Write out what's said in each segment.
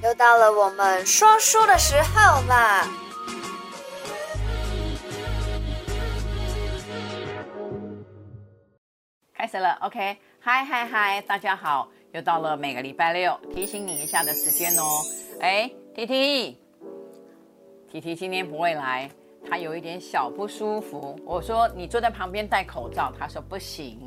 又到了我们说书的时候啦！开始了，OK，嗨嗨嗨，大家好，又到了每个礼拜六提醒你一下的时间哦。哎，提提，提提今天不会来，他有一点小不舒服。我说你坐在旁边戴口罩，他说不行。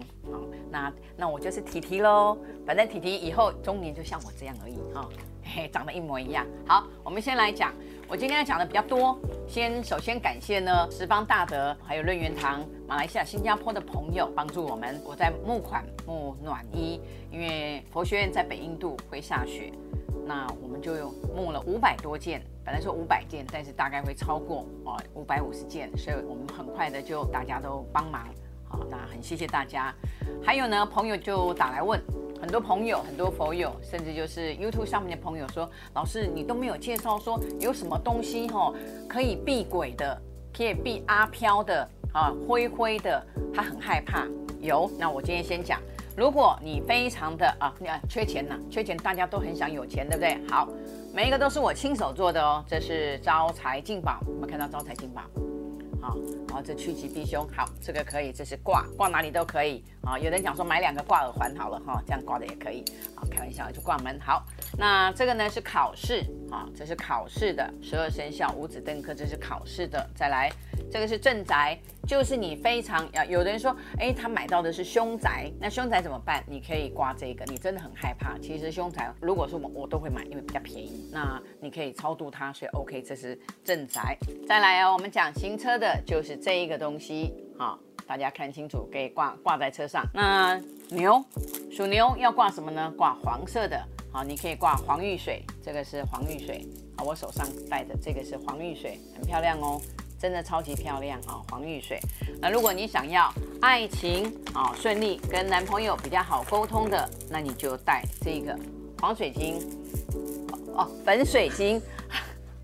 那那我就是提提喽，反正提提以后中年就像我这样而已哈。嘿，长得一模一样。好，我们先来讲。我今天要讲的比较多。先，首先感谢呢，十方大德，还有润元堂、马来西亚、新加坡的朋友帮助我们。我在募款募暖衣，因为佛学院在北印度会下雪，那我们就用募了五百多件。本来说五百件，但是大概会超过哦五百五十件，所以我们很快的就大家都帮忙。好，那很谢谢大家。还有呢，朋友就打来问。很多朋友，很多佛友，甚至就是 YouTube 上面的朋友说：“老师，你都没有介绍说有什么东西哈，可以避鬼的，可以避阿飘的啊，灰灰的，他很害怕。有，那我今天先讲。如果你非常的啊，你看缺钱呐，缺钱，大家都很想有钱，对不对？好，每一个都是我亲手做的哦。这是招财进宝，我们看到招财进宝？好，然后这趋吉避凶，好，这个可以，这是挂，挂哪里都可以啊。有人讲说买两个挂耳环好了哈，这样挂的也可以。好，开玩笑就挂门。好，那这个呢是考试啊，这是考试的十二生肖五子登科，这是考试的。再来，这个是镇宅，就是你非常要。有的人说，哎，他买到的是凶宅，那凶宅怎么办？你可以挂这个，你真的很害怕。其实凶宅，如果说我我都会买，因为比较便宜。那你可以超度它，所以 OK，这是镇宅。再来哦，我们讲行车的。就是这一个东西，好，大家看清楚，可以挂挂在车上。那牛，属牛要挂什么呢？挂黄色的，好，你可以挂黄玉水，这个是黄玉水，好，我手上戴的这个是黄玉水，很漂亮哦，真的超级漂亮啊，黄玉水。那如果你想要爱情啊顺利，跟男朋友比较好沟通的，那你就戴这个黄水晶，哦，粉水晶。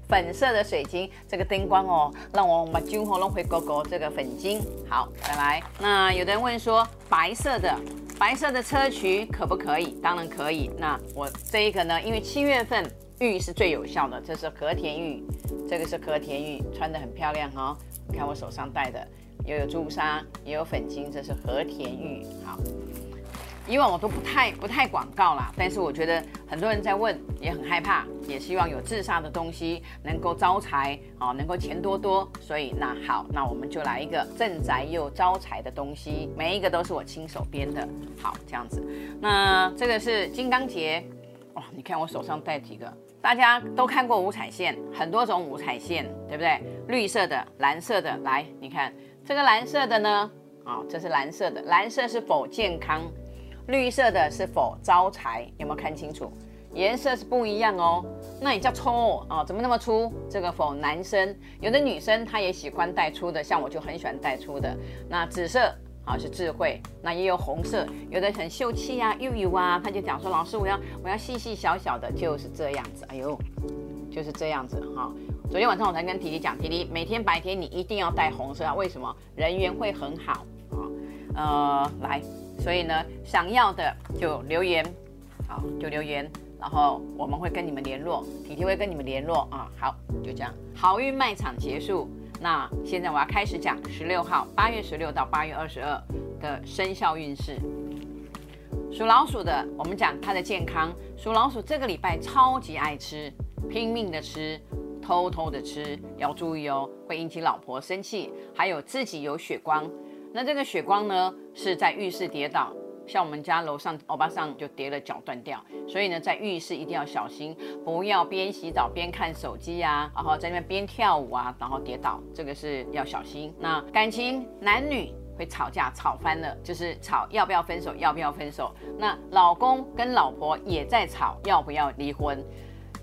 粉色的水晶，这个灯光哦，让我把金火龙回勾勾。这个粉晶，好，再来。那有的人问说，白色的，白色的砗磲可不可以？当然可以。那我这一个呢，因为七月份玉是最有效的，这是和田玉，这个是和田玉，穿得很漂亮哦。你看我手上戴的，又有朱砂，也有粉晶，这是和田玉，好。以往我都不太不太广告啦，但是我觉得很多人在问，也很害怕，也希望有自杀的东西能够招财啊，能够钱多多。所以那好，那我们就来一个镇宅又招财的东西，每一个都是我亲手编的。好，这样子。那这个是金刚结，哇，你看我手上戴几个？大家都看过五彩线，很多种五彩线，对不对？绿色的、蓝色的，来，你看这个蓝色的呢？啊，这是蓝色的，蓝色是否健康？绿色的是否招财？有没有看清楚？颜色是不一样哦。那也叫粗哦？怎么那么粗？这个否男生，有的女生她也喜欢带粗的，像我就很喜欢带粗的。那紫色啊是智慧，那也有红色，有的很秀气啊，又有啊，他就讲说老师我要我要细细小小的，就是这样子。哎呦，就是这样子哈。昨天晚上我才跟提提讲，提提每天白天你一定要戴红色啊，为什么？人缘会很好。呃，来。所以呢，想要的就留言，好，就留言，然后我们会跟你们联络，体贴会跟你们联络啊。好，就这样，好运卖场结束。那现在我要开始讲十六号，八月十六到八月二十二的生肖运势。属老鼠的，我们讲他的健康。属老鼠这个礼拜超级爱吃，拼命的吃，偷偷的吃，要注意哦，会引起老婆生气，还有自己有血光。那这个血光呢，是在浴室跌倒，像我们家楼上欧巴桑就跌了脚断掉，所以呢，在浴室一定要小心，不要边洗澡边看手机呀，然后在那边边跳舞啊，然后跌倒，这个是要小心。那感情男女会吵架，吵翻了就是吵要不要分手，要不要分手。那老公跟老婆也在吵，要不要离婚。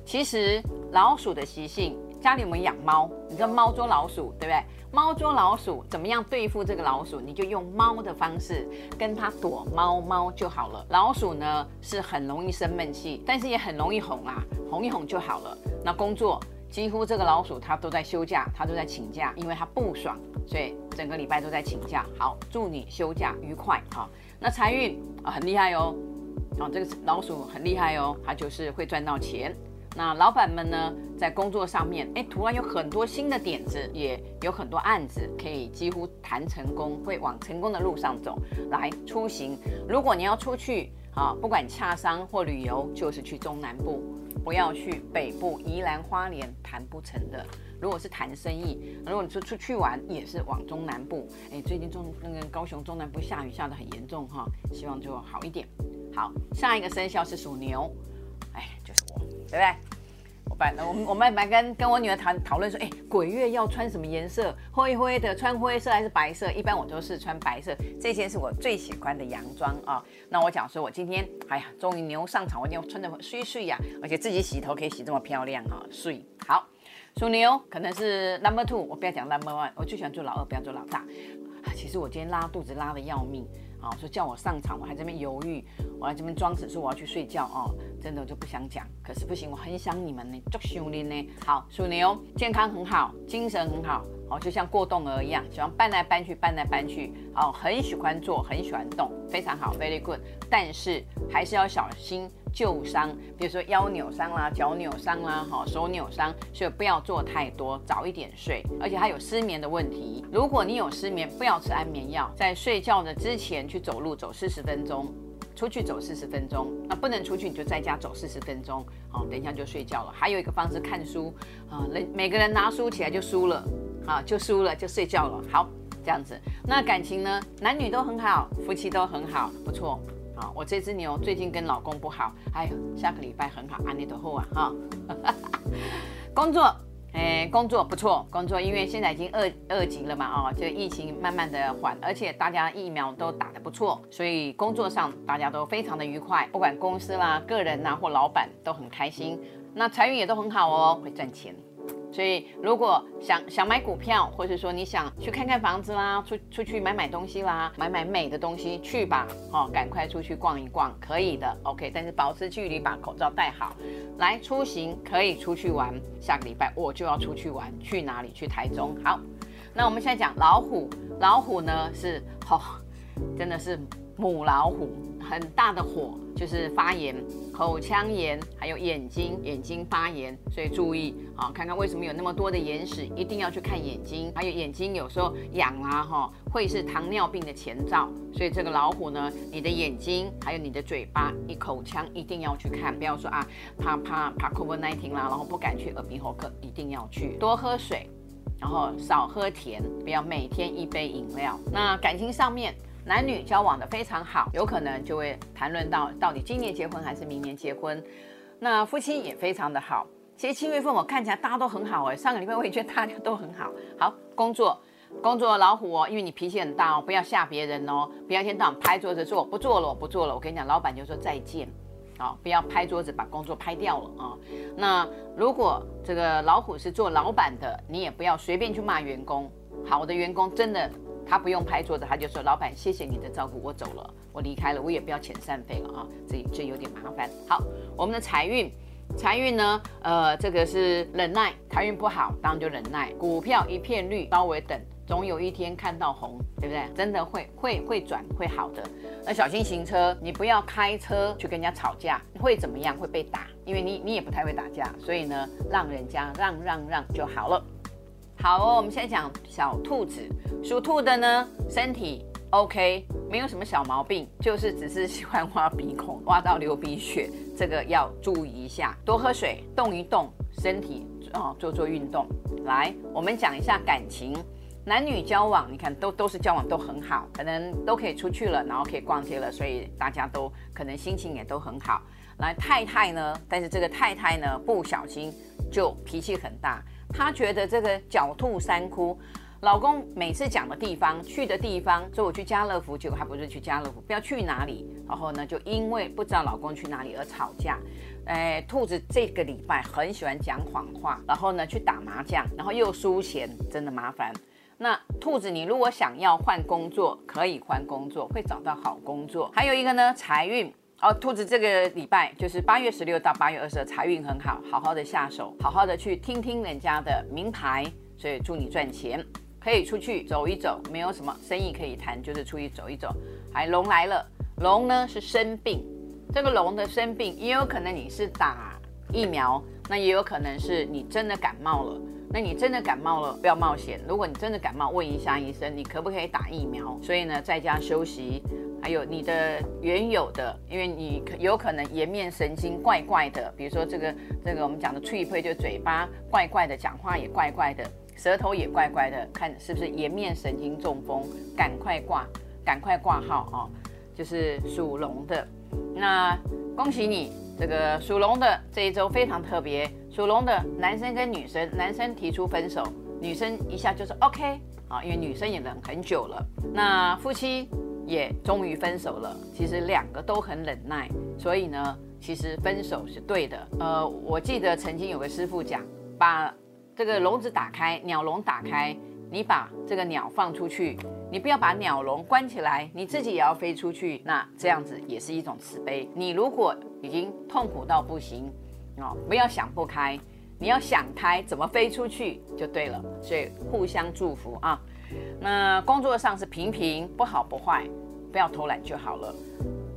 其实老鼠的习性。家里有没有养猫？你知道猫捉老鼠，对不对？猫捉老鼠，怎么样对付这个老鼠？你就用猫的方式跟它躲猫猫就好了。老鼠呢是很容易生闷气，但是也很容易哄啊，哄一哄就好了。那工作几乎这个老鼠它都在休假，它都在请假，因为它不爽，所以整个礼拜都在请假。好，祝你休假愉快啊！那财运啊很厉害哦，啊这个老鼠很厉害哦，它就是会赚到钱。那老板们呢，在工作上面，哎，突然有很多新的点子，也有很多案子可以几乎谈成功，会往成功的路上走。来出行，如果你要出去啊，不管洽商或旅游，就是去中南部，不要去北部宜兰花莲谈不成的。如果是谈生意，如果你说出去玩，也是往中南部。哎，最近中那个高雄中南部下雨下得很严重哈，希望就好一点。好，下一个生肖是属牛，哎，就是我，对不对？我本来我我们还跟跟我女儿谈讨论说，哎，鬼月要穿什么颜色？灰灰的，穿灰色还是白色？一般我都是穿白色，这件是我最喜欢的洋装啊。那我讲说，我今天，哎呀，终于牛上场，我一定要穿得水水呀，而且自己洗头可以洗这么漂亮哈，水好。属牛可能是 number two，我不要讲 number one，我最喜欢做老二，不要做老大。其实我今天拉肚子拉的要命啊，说叫我上场，我还在那边犹豫，我在这边装死说我要去睡觉哦，真的我就不想讲。可是不行，我很想你们呢，祝兄弟呢。好，属牛健康很好，精神很好，哦，就像过动儿一样，喜欢搬来搬去，搬来搬去，哦，很喜欢做，很喜欢动，非常好，very good。但是还是要小心。旧伤，比如说腰扭伤啦、脚扭伤啦、哈手扭伤，所以不要做太多，早一点睡。而且他有失眠的问题，如果你有失眠，不要吃安眠药，在睡觉的之前去走路，走四十分钟，出去走四十分钟。那不能出去，你就在家走四十分钟，好，等一下就睡觉了。还有一个方式，看书啊，每每个人拿书起来就输了，啊，就输了，就睡觉了。好，这样子。那感情呢？男女都很好，夫妻都很好，不错。啊，我这只牛最近跟老公不好，哎呦，下个礼拜很好，安妮的后啊哈。工作，哎，工作不错，工作因为现在已经二二级了嘛，哦，就疫情慢慢的缓，而且大家疫苗都打得不错，所以工作上大家都非常的愉快，不管公司啦、个人呐或老板都很开心，那财运也都很好哦，会赚钱。所以，如果想想买股票，或者说你想去看看房子啦，出出去买买东西啦，买买美的东西，去吧，哦，赶快出去逛一逛，可以的，OK。但是保持距离，把口罩戴好。来出行可以出去玩，下个礼拜我就要出去玩，去哪里？去台中。好，那我们现在讲老虎，老虎呢是，哦，真的是母老虎，很大的火。就是发炎、口腔炎，还有眼睛眼睛发炎，所以注意啊，看看为什么有那么多的眼屎，一定要去看眼睛。还有眼睛有时候痒啊，哈，会是糖尿病的前兆。所以这个老虎呢，你的眼睛还有你的嘴巴、你口腔一定要去看，不要说啊，怕怕怕 COVID-19 啦，然后不敢去耳鼻喉科，一定要去。多喝水，然后少喝甜，不要每天一杯饮料。那感情上面。男女交往的非常好，有可能就会谈论到到底今年结婚还是明年结婚。那夫妻也非常的好。其实七月份我看起来大家都很好哎，上个礼拜我也觉得大家都很好。好，工作，工作老虎哦，因为你脾气很大哦，不要吓别人哦，不要一天到晚拍桌子说我不做了，我不做了。我跟你讲，老板就说再见，好，不要拍桌子把工作拍掉了啊。那如果这个老虎是做老板的，你也不要随便去骂员工。好的员工真的。他不用拍桌子，他就说：“老板，谢谢你的照顾，我走了，我离开了，我也不要遣散费了啊，这这有点麻烦。”好，我们的财运，财运呢，呃，这个是忍耐，财运不好，当然就忍耐。股票一片绿，稍微等，总有一天看到红，对不对？真的会会会转，会好的。那小心行车，你不要开车去跟人家吵架，会怎么样？会被打，因为你你也不太会打架，所以呢，让人家让让让就好了。好哦，我们现在讲小兔子，属兔的呢，身体 OK，没有什么小毛病，就是只是喜欢挖鼻孔，挖到流鼻血，这个要注意一下，多喝水，动一动身体哦，做做运动。来，我们讲一下感情，男女交往，你看都都是交往都很好，可能都可以出去了，然后可以逛街了，所以大家都可能心情也都很好。来，太太呢，但是这个太太呢，不小心就脾气很大。她觉得这个狡兔三窟，老公每次讲的地方、去的地方，说我去家乐福，结果还不是去家乐福，不知道去哪里。然后呢，就因为不知道老公去哪里而吵架。哎，兔子这个礼拜很喜欢讲谎话，然后呢去打麻将，然后又输钱，真的麻烦。那兔子，你如果想要换工作，可以换工作，会找到好工作。还有一个呢，财运。哦，兔子这个礼拜就是八月十六到八月二十，财运很好，好好的下手，好好的去听听人家的名牌，所以祝你赚钱，可以出去走一走，没有什么生意可以谈，就是出去走一走。还龙来了，龙呢是生病，这个龙的生病也有可能你是打疫苗，那也有可能是你真的感冒了。那你真的感冒了，不要冒险。如果你真的感冒，问一下医生，你可不可以打疫苗？所以呢，在家休息，还有你的原有的，因为你有可能颜面神经怪怪的，比如说这个这个我们讲的脆配，就嘴巴怪怪的，讲话也怪怪的，舌头也怪怪的，看是不是颜面神经中风？赶快挂，赶快挂号哦，就是属龙的，那恭喜你。这个属龙的这一周非常特别，属龙的男生跟女生，男生提出分手，女生一下就是 OK 啊，因为女生也忍很久了。那夫妻也终于分手了，其实两个都很忍耐，所以呢，其实分手是对的。呃，我记得曾经有个师傅讲，把这个笼子打开，鸟笼打开。你把这个鸟放出去，你不要把鸟笼关起来，你自己也要飞出去。那这样子也是一种慈悲。你如果已经痛苦到不行，哦，不要想不开，你要想开，怎么飞出去就对了。所以互相祝福啊。那工作上是平平，不好不坏，不要偷懒就好了。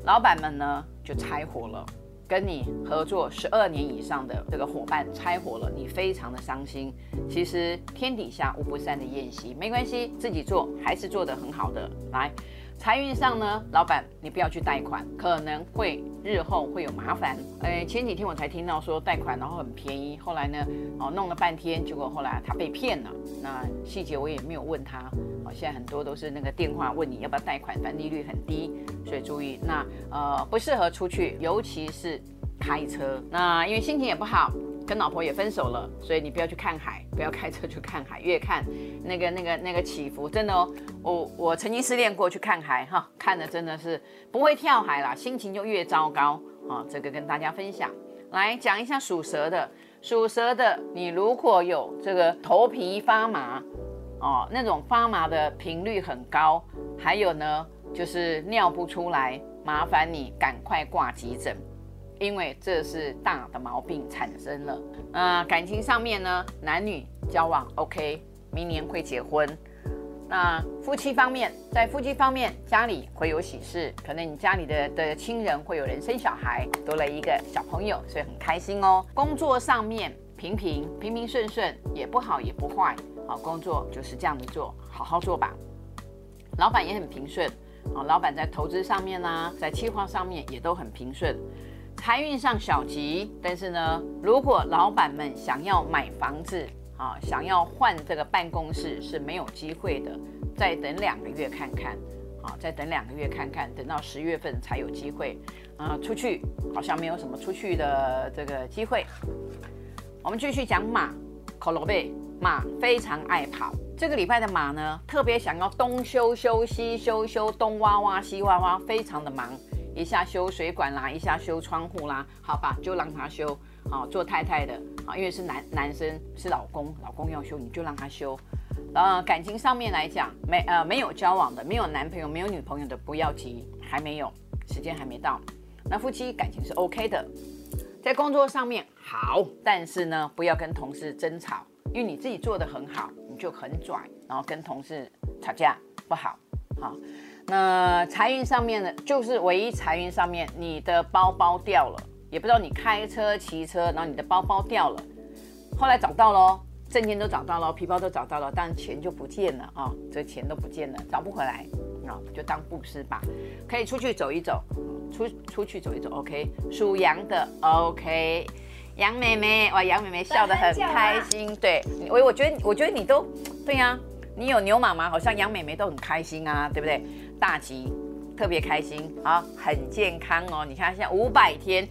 老板们呢就拆伙了。跟你合作十二年以上的这个伙伴拆伙了，你非常的伤心。其实天底下无不散的宴席，没关系，自己做还是做得很好的。来，财运上呢，老板你不要去贷款，可能会日后会有麻烦。哎，前几天我才听到说贷款然后很便宜，后来呢，哦弄了半天，结果后来他被骗了。那细节我也没有问他。哦，现在很多都是那个电话问你要不要贷款，但利率很低。所以注意，那呃不适合出去，尤其是开车。那因为心情也不好，跟老婆也分手了，所以你不要去看海，不要开车去看海，越看那个那个那个起伏，真的哦。我我曾经失恋过去看海哈，看的真的是不会跳海啦，心情就越糟糕啊。这个跟大家分享，来讲一下属蛇的，属蛇的你如果有这个头皮发麻哦，那种发麻的频率很高，还有呢。就是尿不出来，麻烦你赶快挂急诊，因为这是大的毛病产生了。那感情上面呢，男女交往 OK，明年会结婚。那夫妻方面，在夫妻方面，家里会有喜事，可能你家里的的亲人会有人生小孩，多了一个小朋友，所以很开心哦。工作上面平平平平顺顺，也不好也不坏，好，工作就是这样子做，好好做吧。老板也很平顺。啊，老板在投资上面呢、在计划上面也都很平顺，财运上小吉。但是呢，如果老板们想要买房子啊，想要换这个办公室是没有机会的，再等两个月看看，啊，再等两个月看看，等到十月份才有机会。啊，出去好像没有什么出去的这个机会。我们继续讲马，科罗贝。马非常爱跑，这个礼拜的马呢，特别想要东修修西修修，东挖挖西挖挖，非常的忙，一下修水管啦，一下修窗户啦，好吧，就让他修，好，做太太的啊，因为是男男生是老公，老公要修，你就让他修。呃，感情上面来讲，没呃没有交往的，没有男朋友，没有女朋友的，不要急，还没有，时间还没到。那夫妻感情是 OK 的，在工作上面好，但是呢，不要跟同事争吵。因为你自己做得很好，你就很拽，然后跟同事吵架不好。好，那财运上面呢，就是唯一财运上面，你的包包掉了，也不知道你开车骑车，然后你的包包掉了，后来找到了，证件都找到了，皮包都找到了，但钱就不见了啊、哦，这钱都不见了，找不回来啊、就当布施吧，可以出去走一走，出出去走一走，OK，属羊的 OK。杨妹妹，哇，杨妹妹笑得很开心。对，我我觉得，我觉得你都对呀、啊，你有牛妈妈，好像杨妹妹都很开心啊，对不对？大吉，特别开心啊，很健康哦。你看，现在五百天，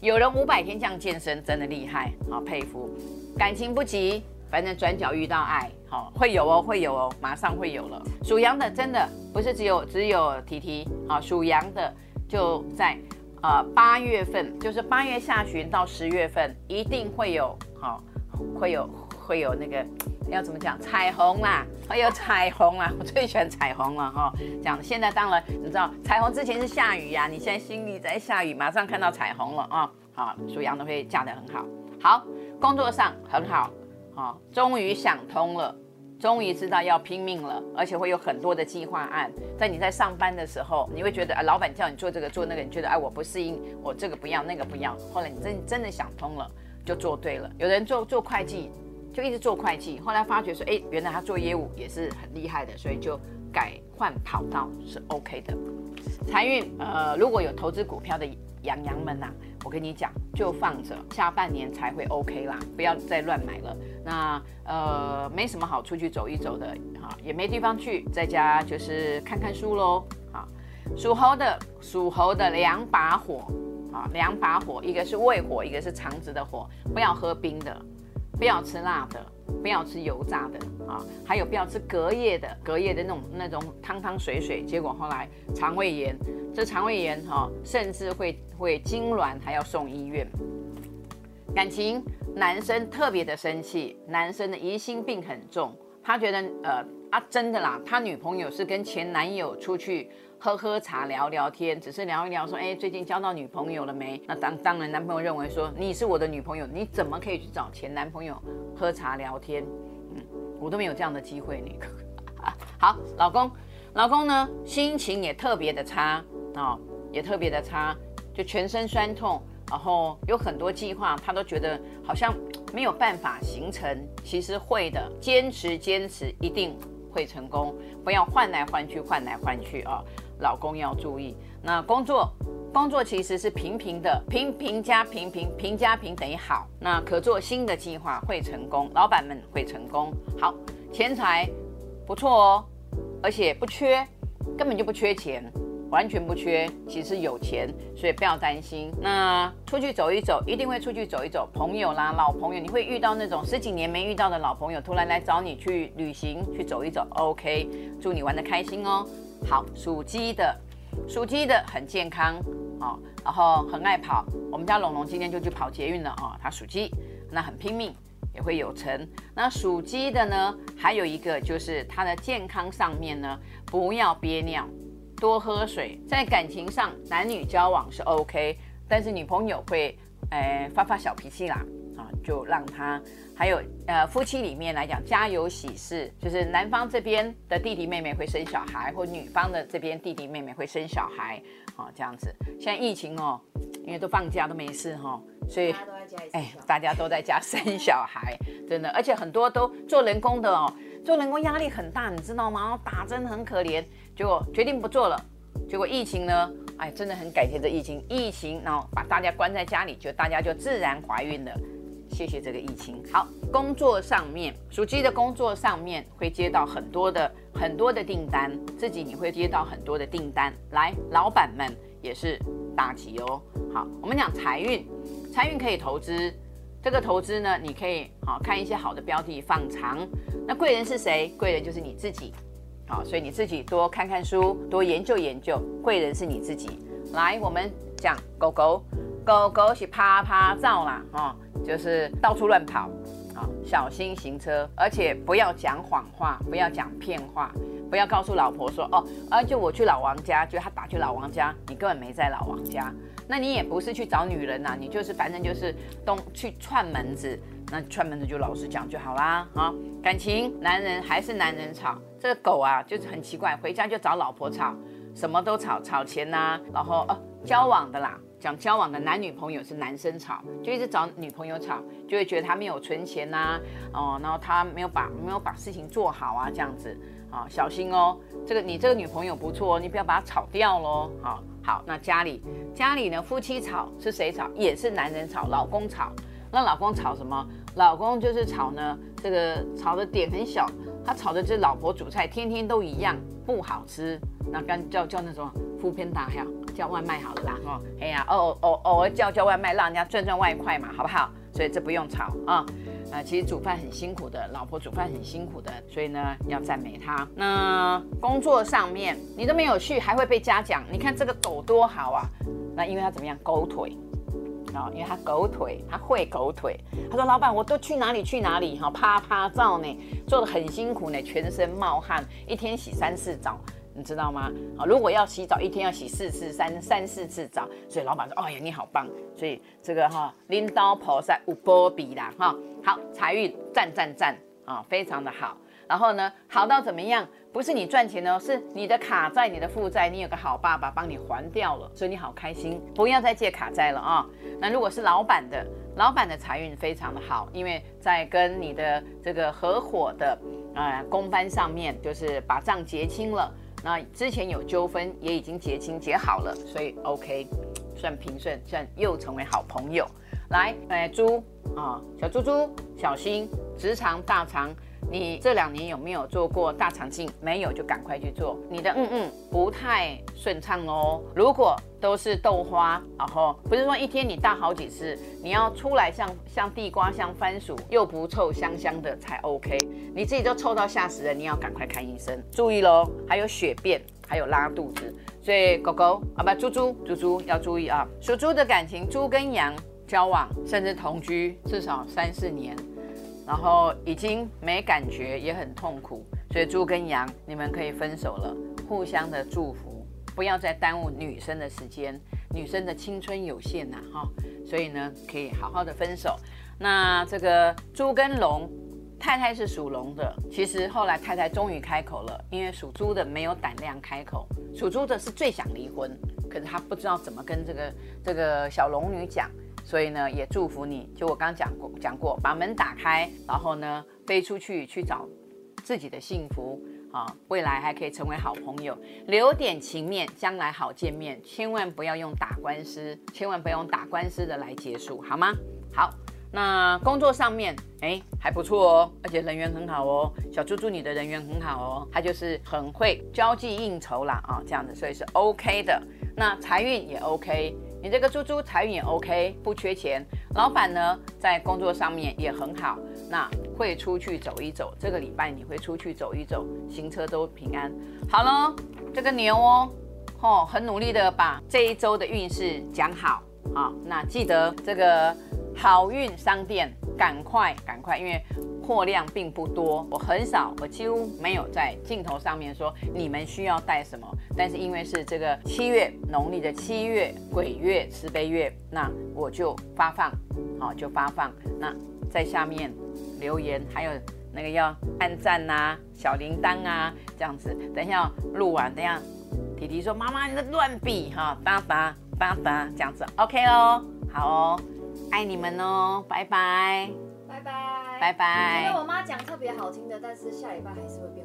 有人五百天这样健身，真的厉害，好佩服。感情不急，反正转角遇到爱，好会有哦，会有哦，马上会有了。属羊的真的不是只有只有 TT，好，属羊的就在。呃，八月份就是八月下旬到十月份，一定会有好、会有会有那个要怎么讲彩虹啦，还有彩虹啦，我最喜欢彩虹了哈。讲、现在当然你知道彩虹之前是下雨呀、你现在心里在下雨，马上看到彩虹了啊、好，属羊的会嫁得很好，好，工作上很好，好、终于想通了。终于知道要拼命了，而且会有很多的计划案。在你在上班的时候，你会觉得啊，老板叫你做这个做那个，你觉得哎，我不适应，我这个不要，那个不要。后来你真真的想通了，就做对了。有人做做会计，就一直做会计，后来发觉说，哎，原来他做业务也是很厉害的，所以就改换跑道是 OK 的。财运，呃，如果有投资股票的洋洋们呐、啊，我跟你讲，就放着，下半年才会 OK 啦，不要再乱买了。那呃，没什么好出去走一走的，哈，也没地方去，在家就是看看书喽。啊，属猴的，属猴的两把火，啊，两把火，一个是胃火，一个是肠子的火，不要喝冰的，不要吃辣的。不要吃油炸的啊，还有不要吃隔夜的，隔夜的那种那种汤汤水水，结果后来肠胃炎，这肠胃炎哈、甚至会会痉挛，还要送医院。感情，男生特别的生气，男生的疑心病很重，他觉得呃啊真的啦，他女朋友是跟前男友出去。喝喝茶，聊聊天，只是聊一聊，说，哎，最近交到女朋友了没？那当当然，男朋友认为说，你是我的女朋友，你怎么可以去找前男朋友喝茶聊天？嗯，我都没有这样的机会，你。好，老公，老公呢，心情也特别的差啊、哦，也特别的差，就全身酸痛，然后有很多计划，他都觉得好像没有办法形成，其实会的，坚持坚持，一定会成功，不要换来换去，换来换去啊。老公要注意，那工作工作其实是平平的，平平加平平，平加平等于好。那可做新的计划会成功，老板们会成功。好，钱财不错哦，而且不缺，根本就不缺钱，完全不缺，其实有钱，所以不要担心。那出去走一走，一定会出去走一走，朋友啦，老朋友，你会遇到那种十几年没遇到的老朋友，突然来找你去旅行，去走一走，OK，祝你玩得开心哦。好，属鸡的，属鸡的很健康啊、哦，然后很爱跑。我们家龙龙今天就去跑捷运了啊、哦，他属鸡，那很拼命，也会有成。那属鸡的呢，还有一个就是他的健康上面呢，不要憋尿，多喝水。在感情上，男女交往是 OK，但是女朋友会，哎，发发小脾气啦，啊，就让他。还有呃，夫妻里面来讲，家有喜事，就是男方这边的弟弟妹妹会生小孩，或女方的这边弟弟妹妹会生小孩，哦，这样子。现在疫情哦，因为都放假都没事哈、哦，所以哎，大家都在家生小孩，真的，而且很多都做人工的哦，做人工压力很大，你知道吗？然后打针很可怜，结果决定不做了，结果疫情呢，哎，真的很感谢这疫情，疫情然后把大家关在家里，就大家就自然怀孕了。谢谢这个疫情。好，工作上面，属鸡的工作上面会接到很多的很多的订单，自己你会接到很多的订单。来，老板们也是大吉哦。好，我们讲财运，财运可以投资，这个投资呢，你可以好看一些好的标的放长。那贵人是谁？贵人就是你自己。好，所以你自己多看看书，多研究研究。贵人是你自己。来，我们讲狗狗，狗狗是趴趴照啦，哦。就是到处乱跑，啊，小心行车，而且不要讲谎话，不要讲骗话，不要告诉老婆说哦，啊，就我去老王家，就他打去老王家，你根本没在老王家，那你也不是去找女人呐，你就是反正就是东去串门子，那串门子就老实讲就好啦，啊，感情男人还是男人吵，这个狗啊就是很奇怪，回家就找老婆吵，什么都吵，吵钱呐，然后哦交往的啦。讲交往的男女朋友是男生吵，就一直找女朋友吵，就会觉得他没有存钱呐、哦，然后他没有把没有把事情做好啊，这样子啊、小心哦，这个你这个女朋友不错，你不要把她炒掉喽，好、好，那家里家里呢，夫妻吵是谁吵？也是男人吵，老公吵，那老公吵什么？老公就是吵呢，这个吵的点很小，他吵的就是老婆煮菜天天都一样，不好吃，那干叫叫那种敷偏打呀。叫外卖好了啦，哦，哎呀，偶偶偶尔叫叫外卖，让人家赚赚外快嘛，好不好？所以这不用吵啊，啊、呃，其实煮饭很辛苦的，老婆煮饭很辛苦的，所以呢要赞美她。那工作上面你都没有去，还会被嘉奖，你看这个狗多好啊！那因为他怎么样，狗腿啊、哦，因为他狗腿，他会狗腿。他说老板，我都去哪里去哪里哈，啪啪照呢，做的很辛苦呢，全身冒汗，一天洗三四澡。你知道吗？好，如果要洗澡，一天要洗四次、三三四次澡，所以老板说：“哎呀，你好棒！”所以这个哈，拎刀菩萨有保庇啦哈。好，财运赞赞赞啊，非常的好。然后呢，好到怎么样？不是你赚钱哦，是你的卡债、你的负债，你有个好爸爸帮你还掉了，所以你好开心，不要再借卡债了啊、那如果是老板的，老板的财运非常的好，因为在跟你的这个合伙的呃工班上面，就是把账结清了。那之前有纠纷也已经结清结好了，所以 OK，算平顺，算又成为好朋友。来，哎，猪啊、小猪猪，小心直肠大肠。你这两年有没有做过大肠镜？没有就赶快去做。你的嗯嗯不太顺畅哦。如果都是豆花，然后不是说一天你大好几次，你要出来像像地瓜像番薯又不臭香香的才 OK。你自己都臭到吓死人，你要赶快看医生。注意喽，还有血便，还有拉肚子。所以狗狗啊不猪猪猪猪要注意啊。属猪的感情，猪跟羊交往甚至同居至少三四年。然后已经没感觉，也很痛苦，所以猪跟羊，你们可以分手了，互相的祝福，不要再耽误女生的时间，女生的青春有限呐，哈，所以呢，可以好好的分手。那这个猪跟龙，太太是属龙的，其实后来太太终于开口了，因为属猪的没有胆量开口，属猪的是最想离婚，可是他不知道怎么跟这个这个小龙女讲。所以呢，也祝福你。就我刚刚讲过，讲过，把门打开，然后呢，飞出去去找自己的幸福啊！未来还可以成为好朋友，留点情面，将来好见面。千万不要用打官司，千万不要用打官司的来结束，好吗？好，那工作上面，哎，还不错哦，而且人缘很好哦。小猪猪，你的人缘很好哦，他就是很会交际应酬啦啊，这样子，所以是 OK 的。那财运也 OK。你这个猪猪财运也 OK，不缺钱。老板呢，在工作上面也很好，那会出去走一走。这个礼拜你会出去走一走，行车都平安。好了，这个牛哦，哦，很努力的把这一周的运势讲好啊。那记得这个好运商店，赶快赶快，因为。货量并不多，我很少，我几乎没有在镜头上面说你们需要带什么。但是因为是这个七月农历的七月鬼月慈悲月，那我就发放，好就发放。那在下面留言，还有那个要按赞呐、啊、小铃铛啊这样子。等一下录完，等一下弟弟说妈妈你在乱比哈，哒哒哒哒这样子，OK 哦，好哦，爱你们哦，拜拜。拜拜，拜拜。觉得我妈讲特别好听的，但是下礼拜还是会。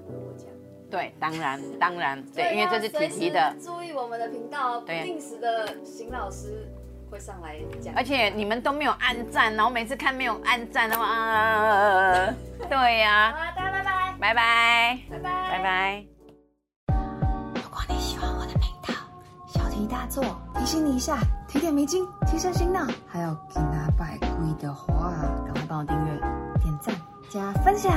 对，当然，当然，对，因为这是提提的。注意我们的频道，不定时的邢老师会上来讲。而且你们都没有按赞，然后每次看没有按赞的话，啊，对呀。好了，大家拜拜，拜拜，拜拜，拜拜。如果你喜欢我的频道，小题大做，提醒你一下，提点迷津，提升心脑，还有给他拜跪的话。帮我订阅、点赞、加分享。